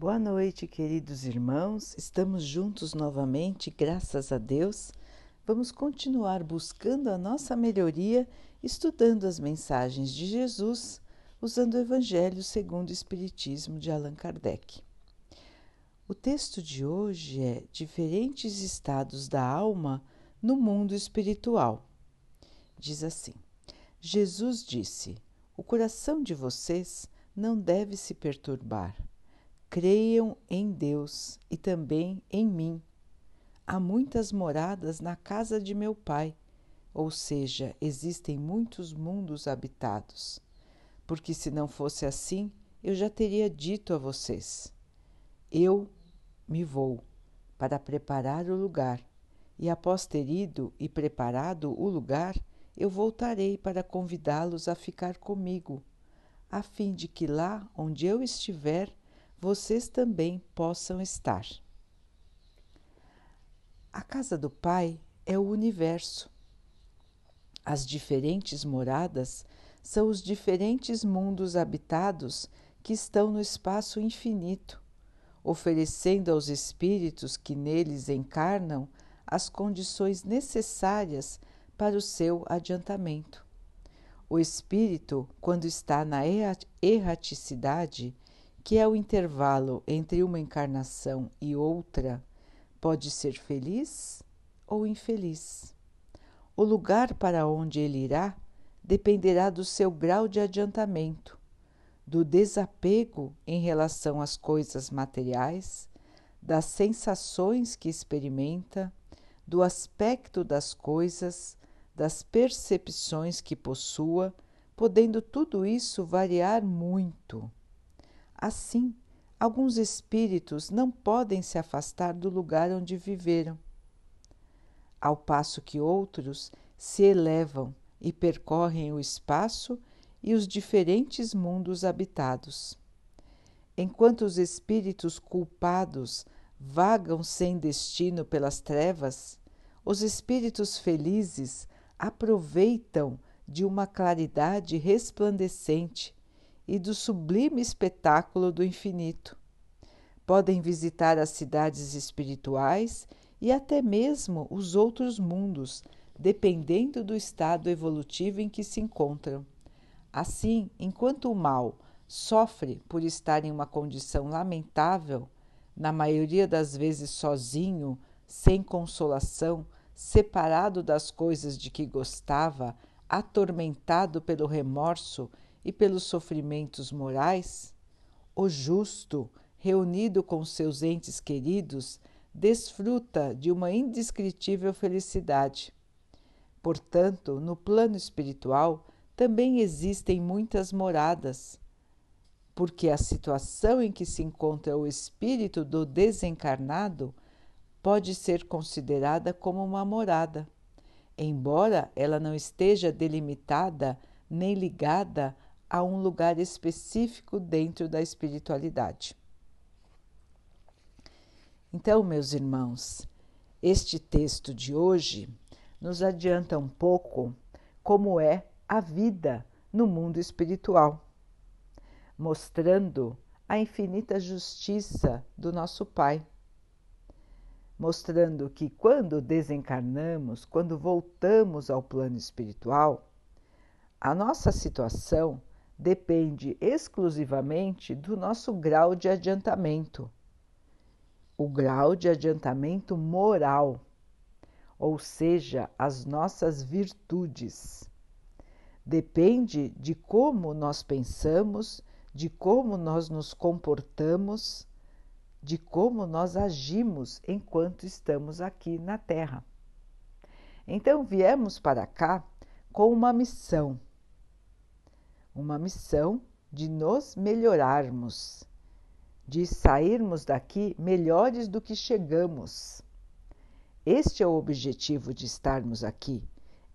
Boa noite, queridos irmãos. Estamos juntos novamente, graças a Deus. Vamos continuar buscando a nossa melhoria, estudando as mensagens de Jesus, usando o Evangelho segundo o Espiritismo de Allan Kardec. O texto de hoje é Diferentes estados da alma no mundo espiritual. Diz assim: Jesus disse: O coração de vocês não deve se perturbar Creiam em Deus e também em mim. Há muitas moradas na casa de meu Pai, ou seja, existem muitos mundos habitados. Porque se não fosse assim, eu já teria dito a vocês: Eu me vou para preparar o lugar, e após ter ido e preparado o lugar, eu voltarei para convidá-los a ficar comigo, a fim de que lá onde eu estiver, vocês também possam estar. A casa do Pai é o universo. As diferentes moradas são os diferentes mundos habitados que estão no espaço infinito, oferecendo aos espíritos que neles encarnam as condições necessárias para o seu adiantamento. O espírito, quando está na erraticidade, que é o intervalo entre uma encarnação e outra, pode ser feliz ou infeliz. O lugar para onde ele irá dependerá do seu grau de adiantamento, do desapego em relação às coisas materiais, das sensações que experimenta, do aspecto das coisas, das percepções que possua, podendo tudo isso variar muito Assim, alguns espíritos não podem se afastar do lugar onde viveram, ao passo que outros se elevam e percorrem o espaço e os diferentes mundos habitados. Enquanto os espíritos culpados vagam sem destino pelas trevas, os espíritos felizes aproveitam de uma claridade resplandecente e do sublime espetáculo do infinito. Podem visitar as cidades espirituais e até mesmo os outros mundos, dependendo do estado evolutivo em que se encontram. Assim, enquanto o mal sofre por estar em uma condição lamentável, na maioria das vezes sozinho, sem consolação, separado das coisas de que gostava, atormentado pelo remorso e pelos sofrimentos morais, o justo, reunido com seus entes queridos, desfruta de uma indescritível felicidade. Portanto, no plano espiritual também existem muitas moradas, porque a situação em que se encontra o espírito do desencarnado pode ser considerada como uma morada, embora ela não esteja delimitada nem ligada a um lugar específico dentro da espiritualidade. Então, meus irmãos, este texto de hoje nos adianta um pouco como é a vida no mundo espiritual, mostrando a infinita justiça do nosso Pai, mostrando que quando desencarnamos, quando voltamos ao plano espiritual, a nossa situação depende exclusivamente do nosso grau de adiantamento, o grau de adiantamento moral, ou seja, as nossas virtudes. Depende de como nós pensamos, de como nós nos comportamos, de como nós agimos enquanto estamos aqui na Terra. Então, viemos para cá com uma missão uma missão de nos melhorarmos, de sairmos daqui melhores do que chegamos. Este é o objetivo de estarmos aqui.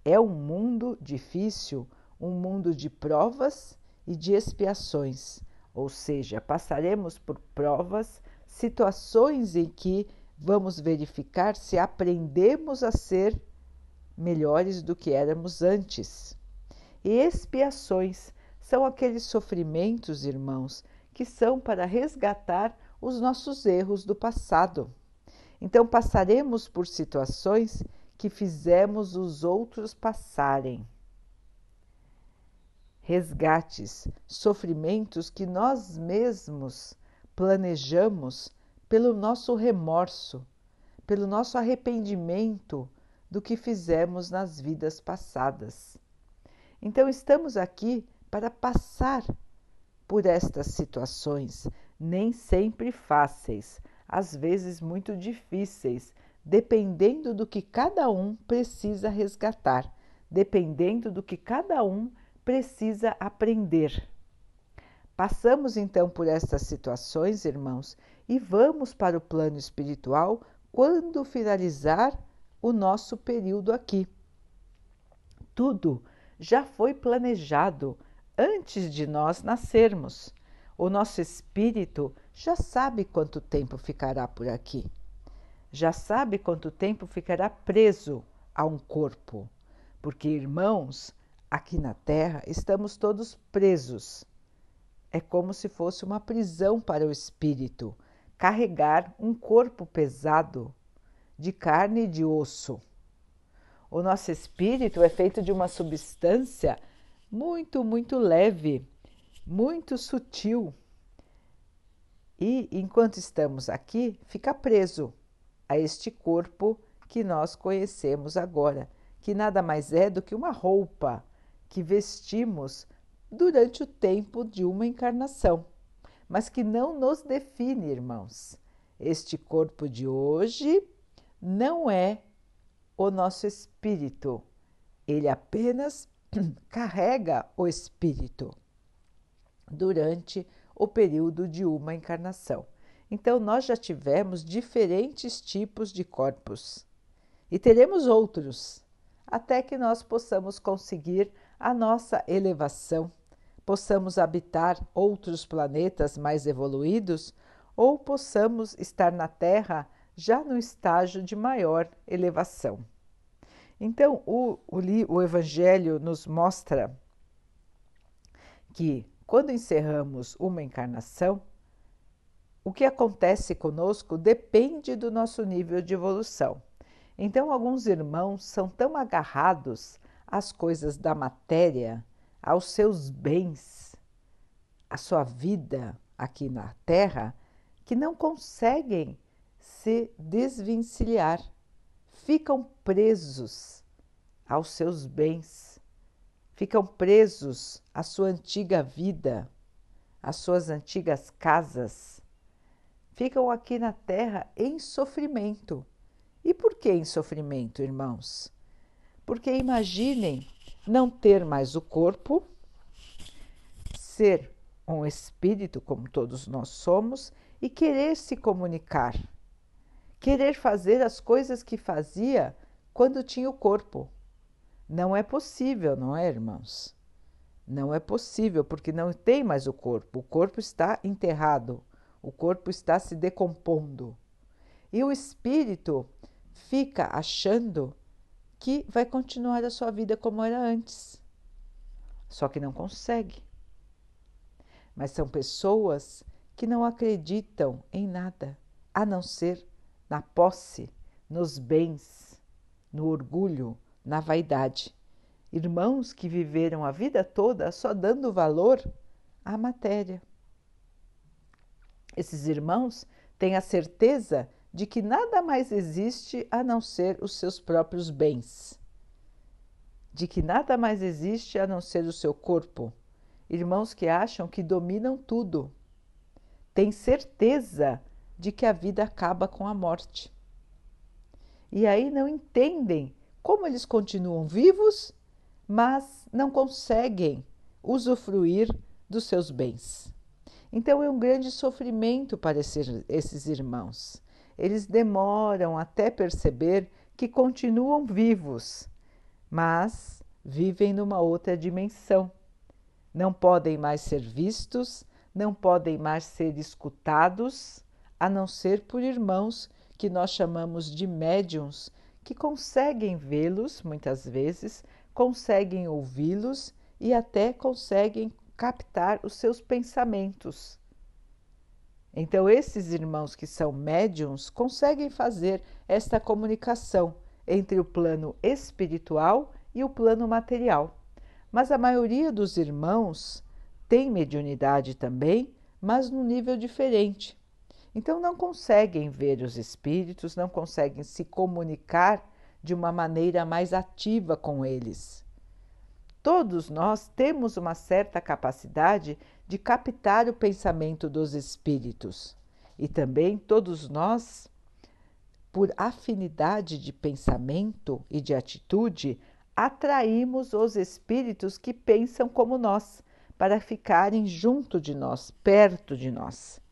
É um mundo difícil, um mundo de provas e de expiações, ou seja, passaremos por provas, situações em que vamos verificar se aprendemos a ser melhores do que éramos antes, e expiações são aqueles sofrimentos, irmãos, que são para resgatar os nossos erros do passado. Então passaremos por situações que fizemos os outros passarem. Resgates, sofrimentos que nós mesmos planejamos pelo nosso remorso, pelo nosso arrependimento do que fizemos nas vidas passadas. Então, estamos aqui para passar por estas situações, nem sempre fáceis, às vezes muito difíceis, dependendo do que cada um precisa resgatar, dependendo do que cada um precisa aprender. Passamos então por estas situações, irmãos, e vamos para o plano espiritual quando finalizar o nosso período aqui. Tudo já foi planejado antes de nós nascermos. O nosso espírito já sabe quanto tempo ficará por aqui. Já sabe quanto tempo ficará preso a um corpo. Porque, irmãos, aqui na Terra estamos todos presos. É como se fosse uma prisão para o espírito carregar um corpo pesado de carne e de osso. O nosso espírito é feito de uma substância muito, muito leve, muito sutil. E enquanto estamos aqui, fica preso a este corpo que nós conhecemos agora, que nada mais é do que uma roupa que vestimos durante o tempo de uma encarnação, mas que não nos define, irmãos. Este corpo de hoje não é o nosso espírito, ele apenas carrega o espírito durante o período de uma encarnação. Então, nós já tivemos diferentes tipos de corpos e teremos outros até que nós possamos conseguir a nossa elevação, possamos habitar outros planetas mais evoluídos ou possamos estar na Terra já no estágio de maior elevação. Então, o, o, o Evangelho nos mostra que quando encerramos uma encarnação, o que acontece conosco depende do nosso nível de evolução. Então, alguns irmãos são tão agarrados às coisas da matéria, aos seus bens, à sua vida aqui na Terra, que não conseguem se desvencilhar, ficam presos aos seus bens, ficam presos à sua antiga vida, às suas antigas casas, ficam aqui na terra em sofrimento. E por que em sofrimento, irmãos? Porque imaginem não ter mais o corpo, ser um espírito, como todos nós somos, e querer se comunicar, querer fazer as coisas que fazia quando tinha o corpo. Não é possível, não é, irmãos? Não é possível, porque não tem mais o corpo. O corpo está enterrado, o corpo está se decompondo. E o espírito fica achando que vai continuar a sua vida como era antes. Só que não consegue. Mas são pessoas que não acreditam em nada a não ser na posse, nos bens, no orgulho, na vaidade. Irmãos que viveram a vida toda só dando valor à matéria. Esses irmãos têm a certeza de que nada mais existe a não ser os seus próprios bens, de que nada mais existe a não ser o seu corpo. Irmãos que acham que dominam tudo têm certeza de que a vida acaba com a morte. E aí não entendem como eles continuam vivos, mas não conseguem usufruir dos seus bens. Então é um grande sofrimento para esses irmãos. Eles demoram até perceber que continuam vivos, mas vivem numa outra dimensão. Não podem mais ser vistos, não podem mais ser escutados, a não ser por irmãos que nós chamamos de médiums, que conseguem vê-los muitas vezes, conseguem ouvi-los e até conseguem captar os seus pensamentos. Então, esses irmãos que são médiums conseguem fazer esta comunicação entre o plano espiritual e o plano material. Mas a maioria dos irmãos tem mediunidade também, mas num nível diferente. Então não conseguem ver os espíritos, não conseguem se comunicar de uma maneira mais ativa com eles. Todos nós temos uma certa capacidade de captar o pensamento dos espíritos e também todos nós, por afinidade de pensamento e de atitude, atraímos os espíritos que pensam como nós, para ficarem junto de nós, perto de nós.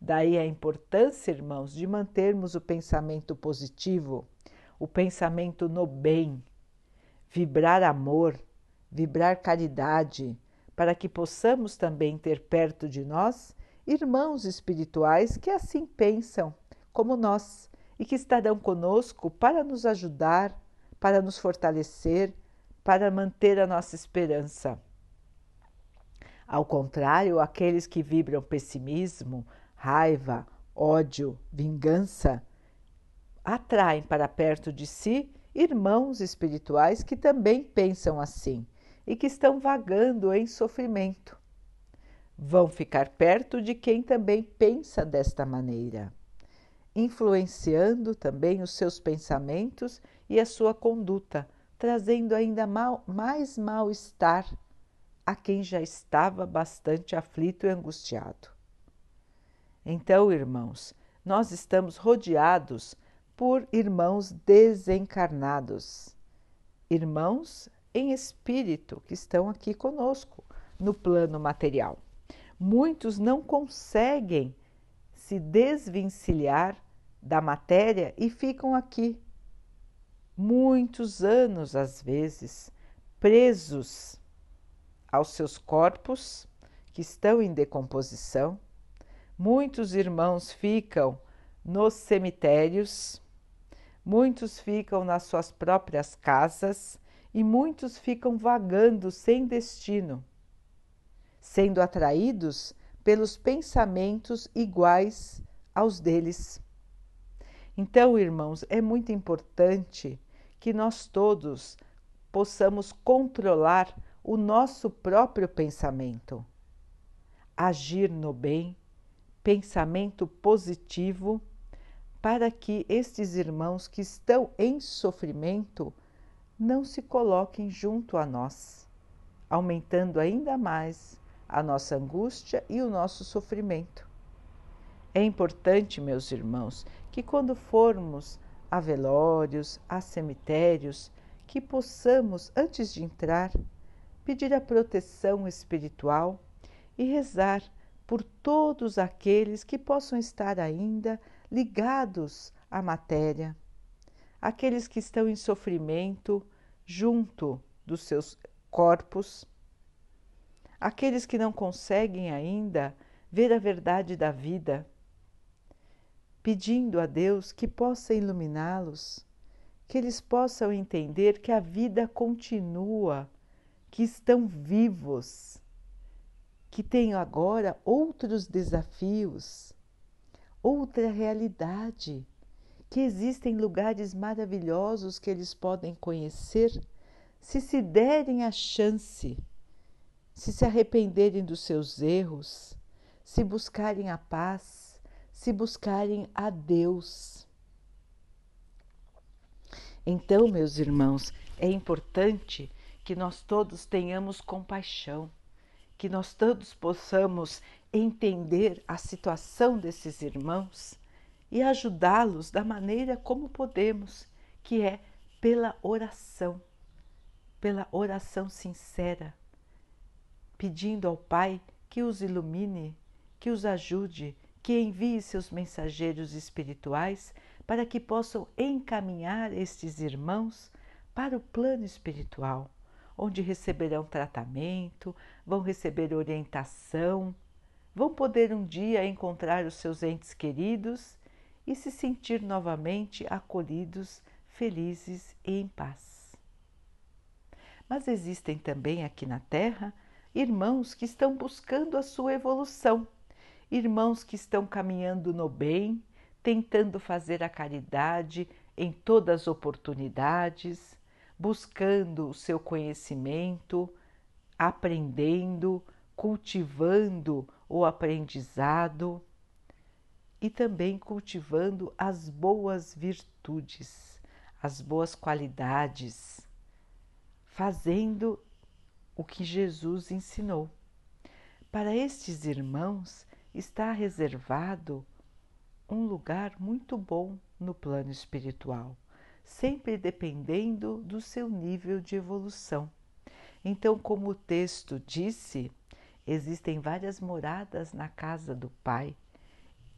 Daí a importância, irmãos, de mantermos o pensamento positivo, o pensamento no bem, vibrar amor, vibrar caridade, para que possamos também ter perto de nós irmãos espirituais que assim pensam como nós e que estarão conosco para nos ajudar, para nos fortalecer, para manter a nossa esperança. Ao contrário, aqueles que vibram pessimismo, raiva, ódio, vingança, atraem para perto de si irmãos espirituais que também pensam assim e que estão vagando em sofrimento. Vão ficar perto de quem também pensa desta maneira, influenciando também os seus pensamentos e a sua conduta, trazendo ainda mal, mais mal-estar a quem já estava bastante aflito e angustiado. Então, irmãos, nós estamos rodeados por irmãos desencarnados, irmãos em espírito que estão aqui conosco no plano material. Muitos não conseguem se desvencilhar da matéria e ficam aqui muitos anos, às vezes, presos aos seus corpos que estão em decomposição Muitos irmãos ficam nos cemitérios, muitos ficam nas suas próprias casas e muitos ficam vagando sem destino, sendo atraídos pelos pensamentos iguais aos deles. Então, irmãos, é muito importante que nós todos possamos controlar o nosso próprio pensamento, agir no bem pensamento positivo para que estes irmãos que estão em sofrimento não se coloquem junto a nós, aumentando ainda mais a nossa angústia e o nosso sofrimento. É importante, meus irmãos, que quando formos a velórios, a cemitérios, que possamos, antes de entrar, pedir a proteção espiritual e rezar por todos aqueles que possam estar ainda ligados à matéria, aqueles que estão em sofrimento junto dos seus corpos, aqueles que não conseguem ainda ver a verdade da vida, pedindo a Deus que possa iluminá-los, que eles possam entender que a vida continua, que estão vivos que tenho agora outros desafios, outra realidade, que existem lugares maravilhosos que eles podem conhecer se se derem a chance, se se arrependerem dos seus erros, se buscarem a paz, se buscarem a Deus. Então, meus irmãos, é importante que nós todos tenhamos compaixão que nós todos possamos entender a situação desses irmãos e ajudá-los da maneira como podemos, que é pela oração, pela oração sincera, pedindo ao Pai que os ilumine, que os ajude, que envie seus mensageiros espirituais para que possam encaminhar estes irmãos para o plano espiritual onde receberão tratamento, vão receber orientação, vão poder um dia encontrar os seus entes queridos e se sentir novamente acolhidos, felizes e em paz. Mas existem também aqui na Terra irmãos que estão buscando a sua evolução irmãos que estão caminhando no bem, tentando fazer a caridade em todas as oportunidades, buscando o seu conhecimento, aprendendo, cultivando o aprendizado e também cultivando as boas virtudes, as boas qualidades, fazendo o que Jesus ensinou. Para estes irmãos está reservado um lugar muito bom no plano espiritual, sempre dependendo do seu nível de evolução. Então, como o texto disse, existem várias moradas na casa do Pai.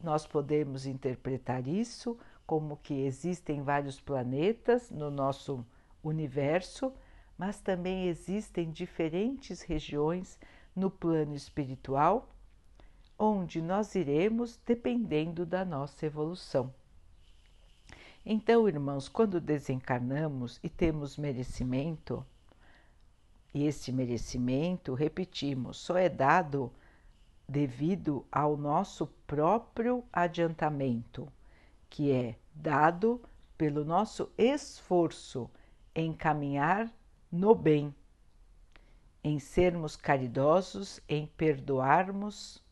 Nós podemos interpretar isso como que existem vários planetas no nosso universo, mas também existem diferentes regiões no plano espiritual, onde nós iremos dependendo da nossa evolução. Então, irmãos, quando desencarnamos e temos merecimento, e este merecimento, repetimos, só é dado devido ao nosso próprio adiantamento, que é dado pelo nosso esforço em caminhar no bem em sermos caridosos, em perdoarmos,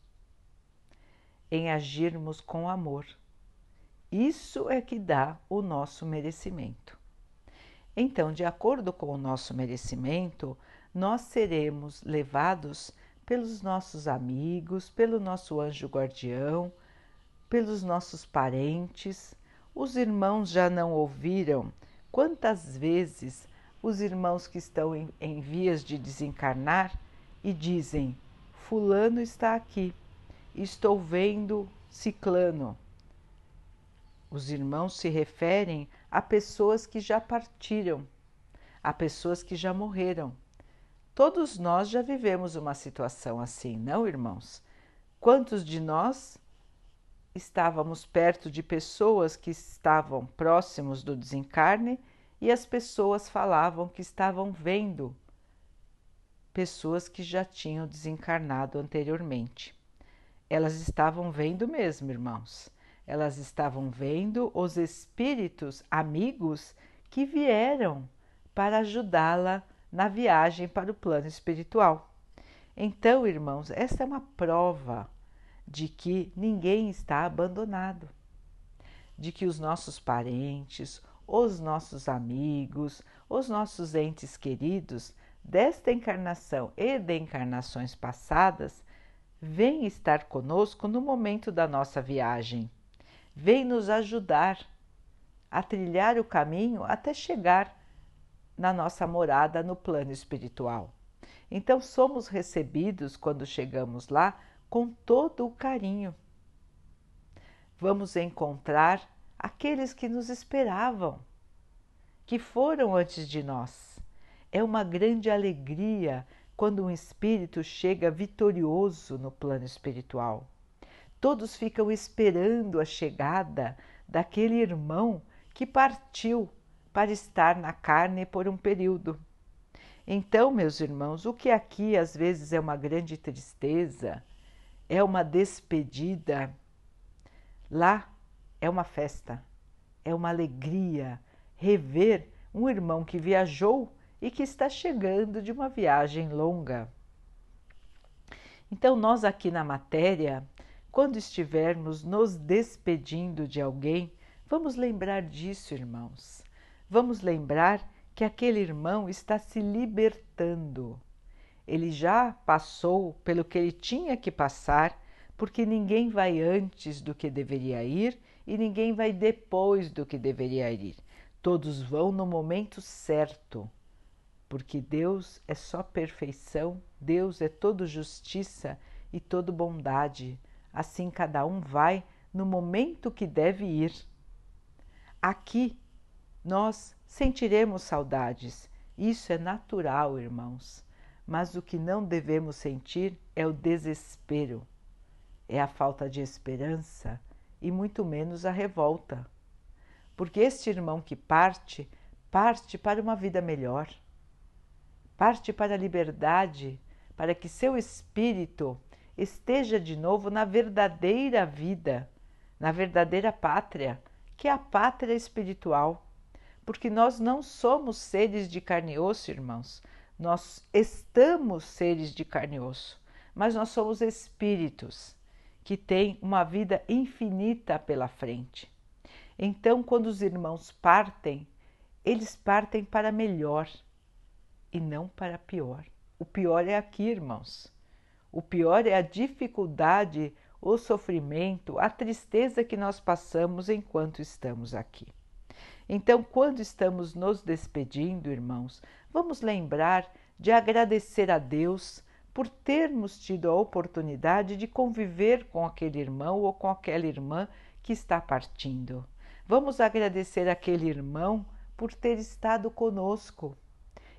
em agirmos com amor. Isso é que dá o nosso merecimento. Então, de acordo com o nosso merecimento, nós seremos levados pelos nossos amigos, pelo nosso anjo guardião, pelos nossos parentes. Os irmãos já não ouviram quantas vezes os irmãos que estão em, em vias de desencarnar e dizem: Fulano está aqui, estou vendo Ciclano. Os irmãos se referem a pessoas que já partiram, a pessoas que já morreram. Todos nós já vivemos uma situação assim, não, irmãos? Quantos de nós estávamos perto de pessoas que estavam próximos do desencarne e as pessoas falavam que estavam vendo pessoas que já tinham desencarnado anteriormente. Elas estavam vendo mesmo, irmãos. Elas estavam vendo os espíritos amigos que vieram para ajudá-la na viagem para o plano espiritual. Então, irmãos, essa é uma prova de que ninguém está abandonado, de que os nossos parentes, os nossos amigos, os nossos entes queridos desta encarnação e de encarnações passadas vêm estar conosco no momento da nossa viagem, vêm nos ajudar a trilhar o caminho até chegar na nossa morada no plano espiritual. Então, somos recebidos quando chegamos lá com todo o carinho. Vamos encontrar aqueles que nos esperavam, que foram antes de nós. É uma grande alegria quando um espírito chega vitorioso no plano espiritual. Todos ficam esperando a chegada daquele irmão que partiu para estar na carne por um período. Então, meus irmãos, o que aqui às vezes é uma grande tristeza, é uma despedida, lá é uma festa, é uma alegria rever um irmão que viajou e que está chegando de uma viagem longa. Então, nós aqui na matéria, quando estivermos nos despedindo de alguém, vamos lembrar disso, irmãos. Vamos lembrar que aquele irmão está se libertando. Ele já passou pelo que ele tinha que passar, porque ninguém vai antes do que deveria ir e ninguém vai depois do que deveria ir. Todos vão no momento certo, porque Deus é só perfeição, Deus é todo justiça e todo bondade. Assim cada um vai no momento que deve ir. Aqui nós sentiremos saudades, isso é natural, irmãos, mas o que não devemos sentir é o desespero, é a falta de esperança, e muito menos a revolta. Porque este irmão que parte, parte para uma vida melhor, parte para a liberdade, para que seu espírito esteja de novo na verdadeira vida, na verdadeira pátria, que é a pátria espiritual. Porque nós não somos seres de carne e osso, irmãos. Nós estamos seres de carne e osso, mas nós somos espíritos que têm uma vida infinita pela frente. Então, quando os irmãos partem, eles partem para melhor e não para pior. O pior é aqui, irmãos. O pior é a dificuldade, o sofrimento, a tristeza que nós passamos enquanto estamos aqui. Então, quando estamos nos despedindo, irmãos, vamos lembrar de agradecer a Deus por termos tido a oportunidade de conviver com aquele irmão ou com aquela irmã que está partindo. Vamos agradecer aquele irmão por ter estado conosco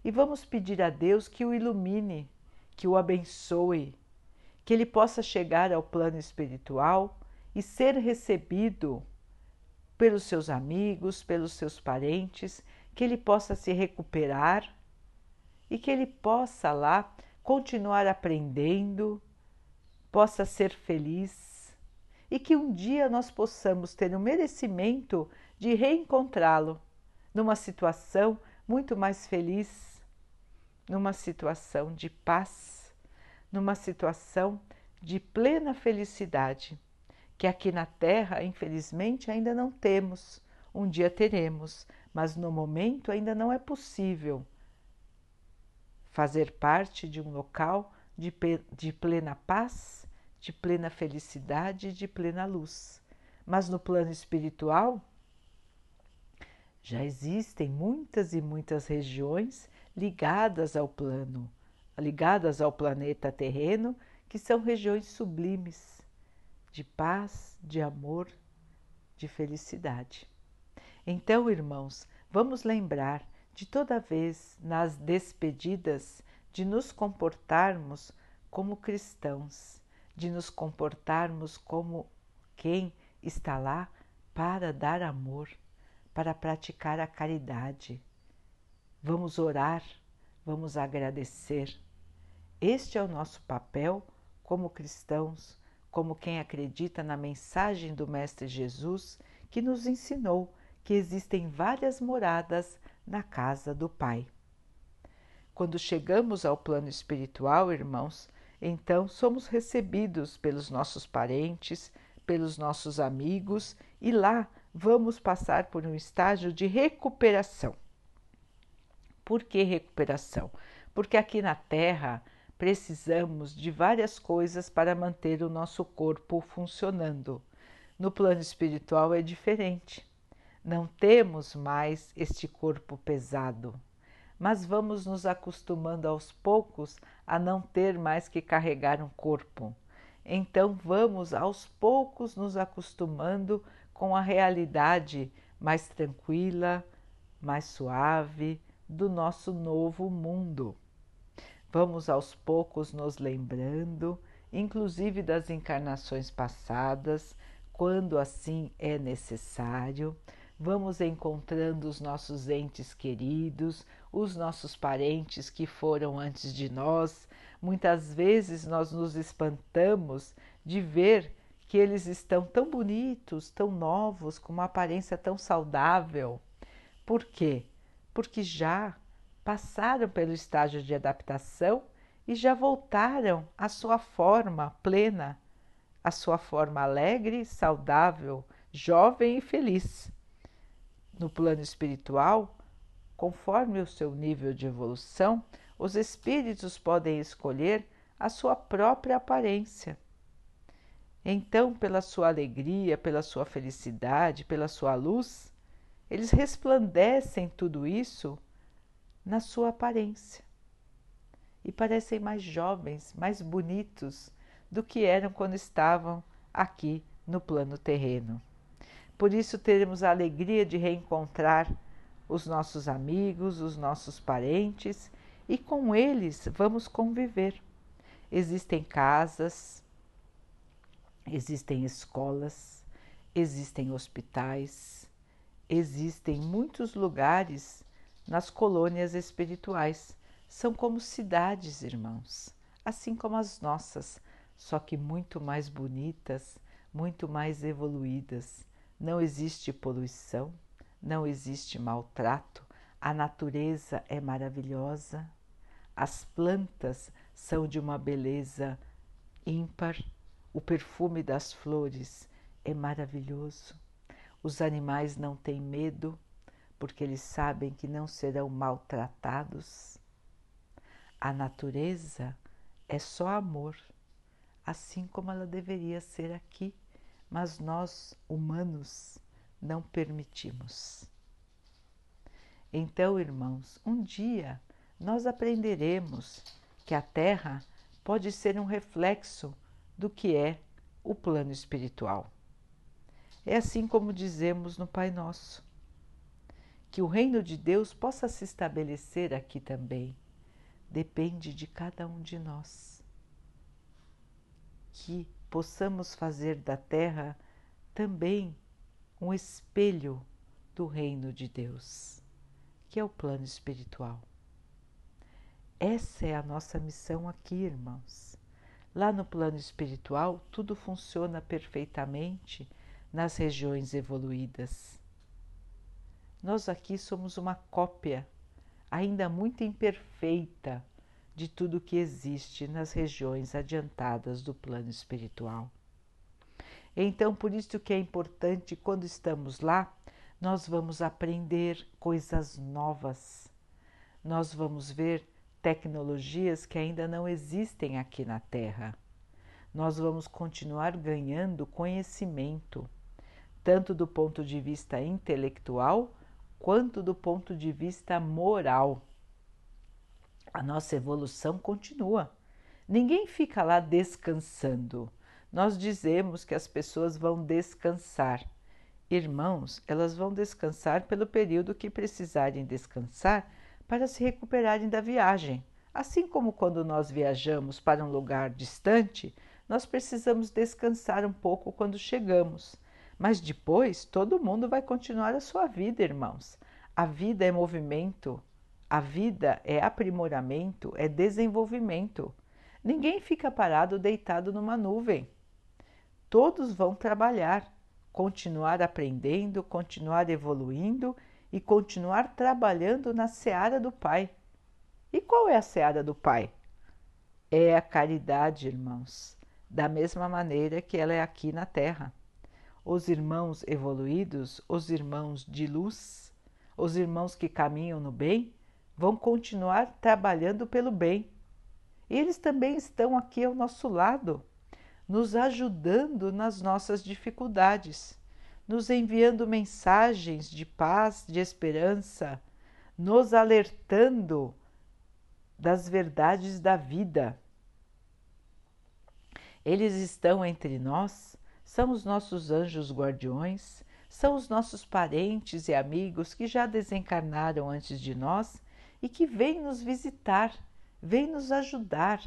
e vamos pedir a Deus que o ilumine, que o abençoe, que ele possa chegar ao plano espiritual e ser recebido pelos seus amigos, pelos seus parentes, que ele possa se recuperar e que ele possa lá continuar aprendendo, possa ser feliz e que um dia nós possamos ter o merecimento de reencontrá-lo numa situação muito mais feliz, numa situação de paz, numa situação de plena felicidade, que aqui na Terra, infelizmente, ainda não temos. Um dia teremos, mas no momento ainda não é possível fazer parte de um local de, de plena paz, de plena felicidade, de plena luz. Mas no plano espiritual, já existem muitas e muitas regiões ligadas ao plano, ligadas ao planeta terreno, que são regiões sublimes de paz, de amor, de felicidade. Então, irmãos, vamos lembrar de toda vez nas despedidas de nos comportarmos como cristãos, de nos comportarmos como quem está lá para dar amor, para praticar a caridade. Vamos orar, vamos agradecer. Este é o nosso papel como cristãos, como quem acredita na mensagem do Mestre Jesus que nos ensinou que existem várias moradas na casa do Pai. Quando chegamos ao plano espiritual, irmãos, então somos recebidos pelos nossos parentes, pelos nossos amigos e lá vamos passar por um estágio de recuperação. Por que recuperação? Porque aqui na Terra precisamos de várias coisas para manter o nosso corpo funcionando. No plano espiritual é diferente. Não temos mais este corpo pesado, mas vamos nos acostumando aos poucos a não ter mais que carregar um corpo. Então vamos aos poucos nos acostumando com a realidade mais tranquila, mais suave do nosso novo mundo. Vamos aos poucos nos lembrando, inclusive das encarnações passadas, quando assim é necessário. Vamos encontrando os nossos entes queridos, os nossos parentes que foram antes de nós. Muitas vezes nós nos espantamos de ver que eles estão tão bonitos, tão novos, com uma aparência tão saudável. Por quê? Porque já passaram pelo estágio de adaptação e já voltaram à sua forma plena, à sua forma alegre, saudável, jovem e feliz. No plano espiritual, conforme o seu nível de evolução, os espíritos podem escolher a sua própria aparência. Então, pela sua alegria, pela sua felicidade, pela sua luz, eles resplandecem tudo isso na sua aparência e parecem mais jovens, mais bonitos do que eram quando estavam aqui no plano terreno. Por isso, teremos a alegria de reencontrar os nossos amigos, os nossos parentes e com eles vamos conviver. Existem casas, Existem escolas, existem hospitais, existem muitos lugares nas colônias espirituais. São como cidades, irmãos, assim como as nossas. só que muito mais bonitas, muito mais evoluídas. Não existe poluição, não existe maltrato, a natureza é maravilhosa, as plantas são de uma beleza ímpar, o perfume das flores é maravilhoso, os animais não têm medo porque eles sabem que não serão maltratados. A natureza é só amor, assim como ela deveria ser aqui, mas nós, humanos, não permitimos. Então, irmãos, um dia nós aprenderemos que a Terra pode ser um reflexo do que é o plano espiritual. É assim como dizemos no Pai Nosso, que o reino de Deus possa se estabelecer aqui também, depende de cada um de nós. Que possamos fazer da Terra também um espelho do reino de Deus, que é o plano espiritual. Essa é a nossa missão aqui, irmãos. Lá no plano espiritual, tudo funciona perfeitamente nas regiões evoluídas. Nós aqui somos uma cópia, ainda muito imperfeita, de tudo que existe nas regiões adiantadas do plano espiritual. Então, por isso que é importante, quando estamos lá, nós vamos aprender coisas novas, nós vamos ver tecnologias que ainda não existem aqui na Terra. Nós vamos continuar ganhando conhecimento, tanto do ponto de vista intelectual quanto do ponto de vista moral. A nossa evolução continua. Ninguém fica lá descansando nós dizemos que as pessoas vão descansar. Irmãos, elas vão descansar pelo período que precisarem descansar para se recuperarem da viagem. Assim como quando nós viajamos para um lugar distante, nós precisamos descansar um pouco quando chegamos. Mas depois todo mundo vai continuar a sua vida, irmãos. A vida é movimento, a vida é aprimoramento, é desenvolvimento. Ninguém fica parado deitado numa nuvem todos vão trabalhar, continuar aprendendo, continuar evoluindo e continuar trabalhando na seara do Pai. E qual é a seara do Pai? É a caridade, irmãos, da mesma maneira que ela é aqui na Terra. Os irmãos evoluídos, os irmãos de luz, os irmãos que caminham no bem, vão continuar trabalhando pelo bem. Eles também estão aqui ao nosso lado nos ajudando nas nossas dificuldades, nos enviando mensagens de paz, de esperança, nos alertando das verdades da vida. Eles estão entre nós, são os nossos anjos guardiões, são os nossos parentes e amigos que já desencarnaram antes de nós e que vêm nos visitar, vêm nos ajudar,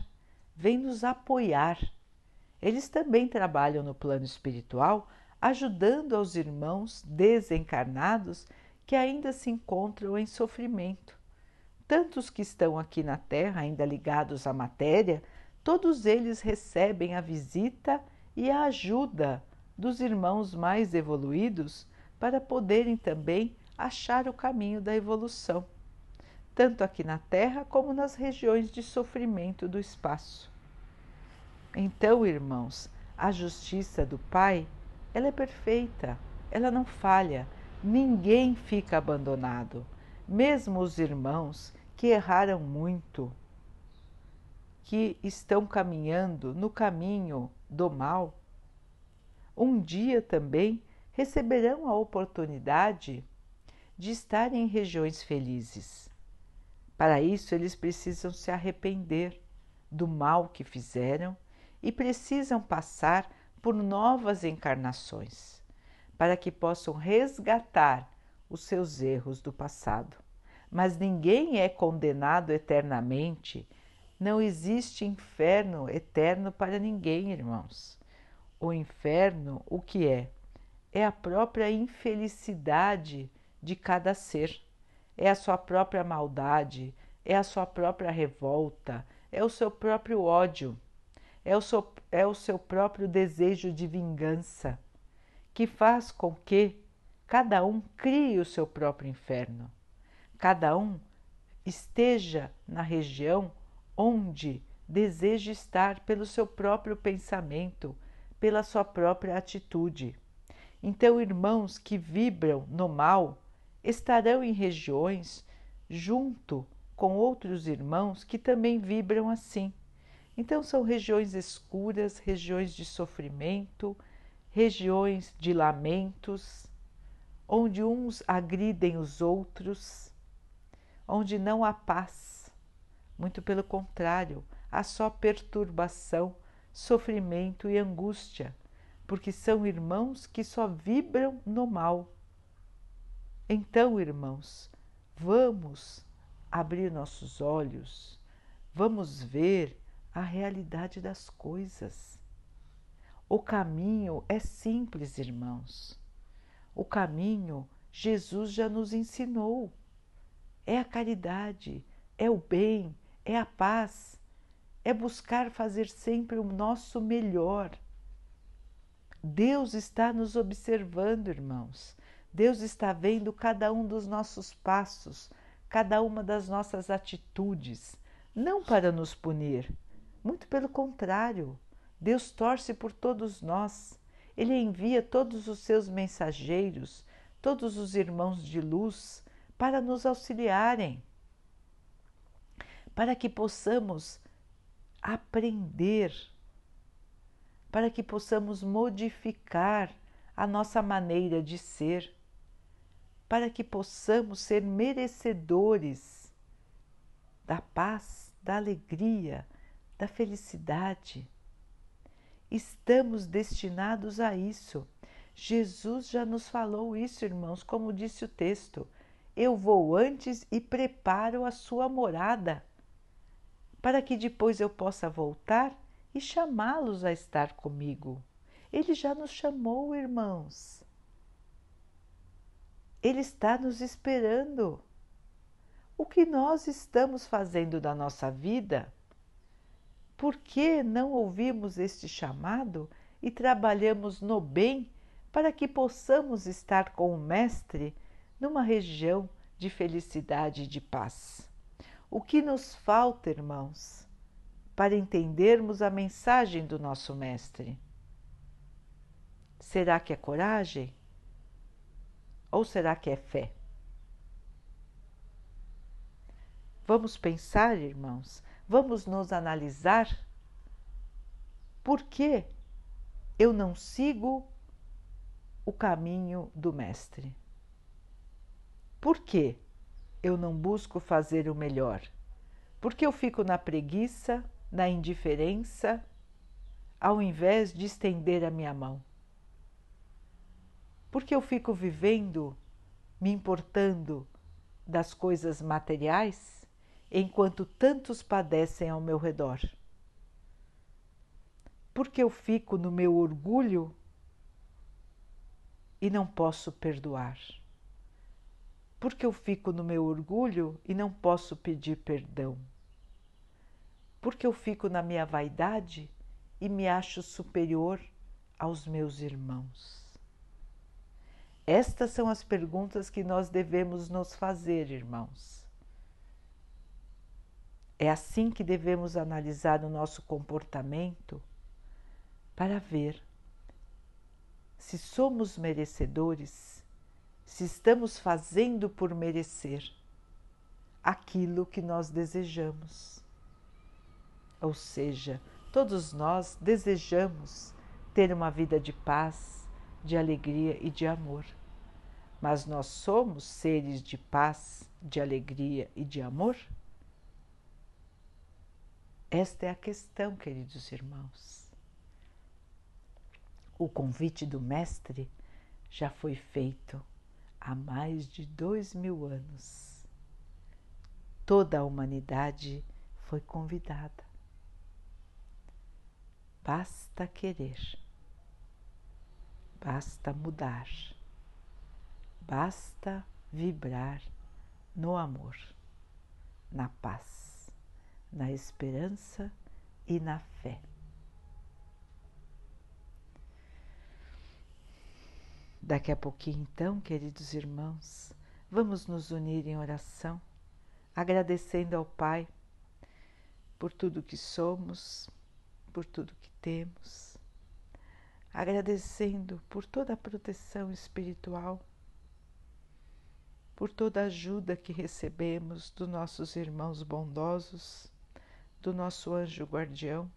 vêm nos apoiar eles também trabalham no plano espiritual, ajudando aos irmãos desencarnados que ainda se encontram em sofrimento. Tantos que estão aqui na Terra, ainda ligados à matéria, todos eles recebem a visita e a ajuda dos irmãos mais evoluídos para poderem também achar o caminho da evolução, tanto aqui na Terra como nas regiões de sofrimento do espaço. Então, irmãos, a justiça do Pai, ela é perfeita, ela não falha, ninguém fica abandonado, mesmo os irmãos que erraram muito, que estão caminhando no caminho do mal, um dia também receberão a oportunidade de estar em regiões felizes. Para isso, eles precisam se arrepender do mal que fizeram e precisam passar por novas encarnações para que possam resgatar os seus erros do passado. Mas ninguém é condenado eternamente. Não existe inferno eterno para ninguém, irmãos. O inferno, o que é? É a própria infelicidade de cada ser, é a sua própria maldade, é a sua própria revolta, é o seu próprio ódio é o, seu, é o seu próprio desejo de vingança, que faz com que cada um crie o seu próprio inferno. Cada um esteja na região onde deseja estar pelo seu próprio pensamento, pela sua própria atitude. Então, irmãos que vibram no mal estarão em regiões junto com outros irmãos que também vibram assim. Então, são regiões escuras, regiões de sofrimento, regiões de lamentos, onde uns agridem os outros, onde não há paz. Muito pelo contrário, há só perturbação, sofrimento e angústia, porque são irmãos que só vibram no mal. Então, irmãos, vamos abrir nossos olhos, vamos ver a realidade das coisas. O caminho é simples, irmãos. O caminho Jesus já nos ensinou. É a caridade, é o bem, é a paz, é buscar fazer sempre o nosso melhor. Deus está nos observando, irmãos. Deus está vendo cada um dos nossos passos, cada uma das nossas atitudes, não para nos punir, muito pelo contrário. Deus torce por todos nós. Ele envia todos os seus mensageiros, todos os irmãos de luz, para nos auxiliarem, para que possamos aprender, para que possamos modificar a nossa maneira de ser, para que possamos ser merecedores da paz, da alegria, da felicidade. Estamos destinados a isso. Jesus já nos falou isso, irmãos, como disse o texto. Eu vou antes e preparo a sua morada para que depois eu possa voltar e chamá-los a estar comigo. Ele já nos chamou, irmãos. Ele está nos esperando. O que nós estamos fazendo da nossa vida? Por que não ouvimos este chamado e trabalhamos no bem para que possamos estar com o Mestre numa região de felicidade e de paz? O que nos falta, irmãos, para entendermos a mensagem do nosso Mestre? Será que é coragem? Ou será que é fé? Vamos pensar, irmãos, vamos nos analisar. Por que eu não sigo o caminho do Mestre? Por que eu não busco fazer o melhor? Porque eu fico na preguiça, na indiferença, ao invés de estender a minha mão? Porque eu fico vivendo, me importando das coisas materiais, enquanto tantos padecem ao meu redor? Porque eu fico no meu orgulho e não posso perdoar? Porque eu fico no meu orgulho e não posso pedir perdão? Porque eu fico na minha vaidade e me acho superior aos meus irmãos? Estas são as perguntas que nós devemos nos fazer, irmãos. É assim que devemos analisar o nosso comportamento para ver se somos merecedores se estamos fazendo por merecer aquilo que nós desejamos. Ou seja, todos nós desejamos ter uma vida de paz, de alegria e de amor. Mas nós somos seres de paz, de alegria e de amor? Esta é a questão, queridos irmãos. O convite do Mestre já foi feito há mais de dois mil anos. Toda a humanidade foi convidada. Basta querer, basta mudar, basta vibrar no amor, na paz, na esperança e na fé. Daqui a pouquinho, então, queridos irmãos, vamos nos unir em oração, agradecendo ao Pai por tudo que somos, por tudo que temos, agradecendo por toda a proteção espiritual, por toda a ajuda que recebemos dos nossos irmãos bondosos, do nosso anjo guardião,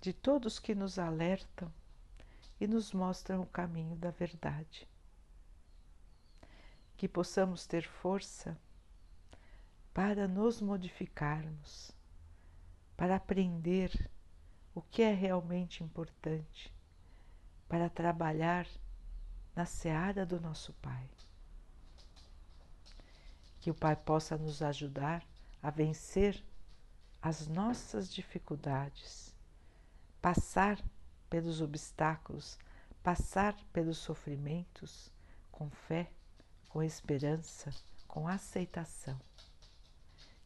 de todos que nos alertam e nos mostram o caminho da verdade. Que possamos ter força para nos modificarmos, para aprender o que é realmente importante, para trabalhar na seara do nosso Pai. Que o Pai possa nos ajudar a vencer as nossas dificuldades, passar pelos obstáculos, passar pelos sofrimentos com fé, com esperança, com aceitação.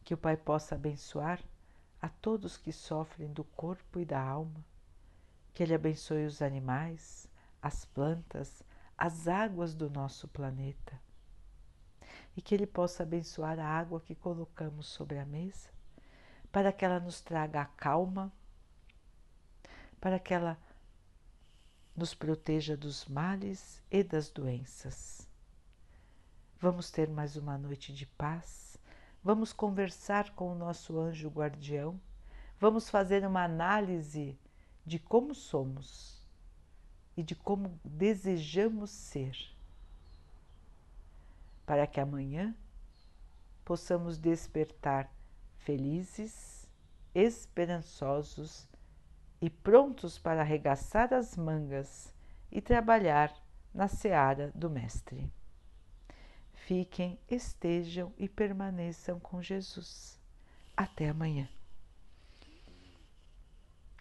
Que o Pai possa abençoar a todos que sofrem do corpo e da alma, que Ele abençoe os animais, as plantas, as águas do nosso planeta e que Ele possa abençoar a água que colocamos sobre a mesa, para que ela nos traga a calma, para que ela nos proteja dos males e das doenças. Vamos ter mais uma noite de paz, vamos conversar com o nosso anjo guardião, vamos fazer uma análise de como somos e de como desejamos ser, para que amanhã possamos despertar felizes, esperançosos e prontos para arregaçar as mangas e trabalhar na seara do Mestre. Fiquem, estejam e permaneçam com Jesus. Até amanhã.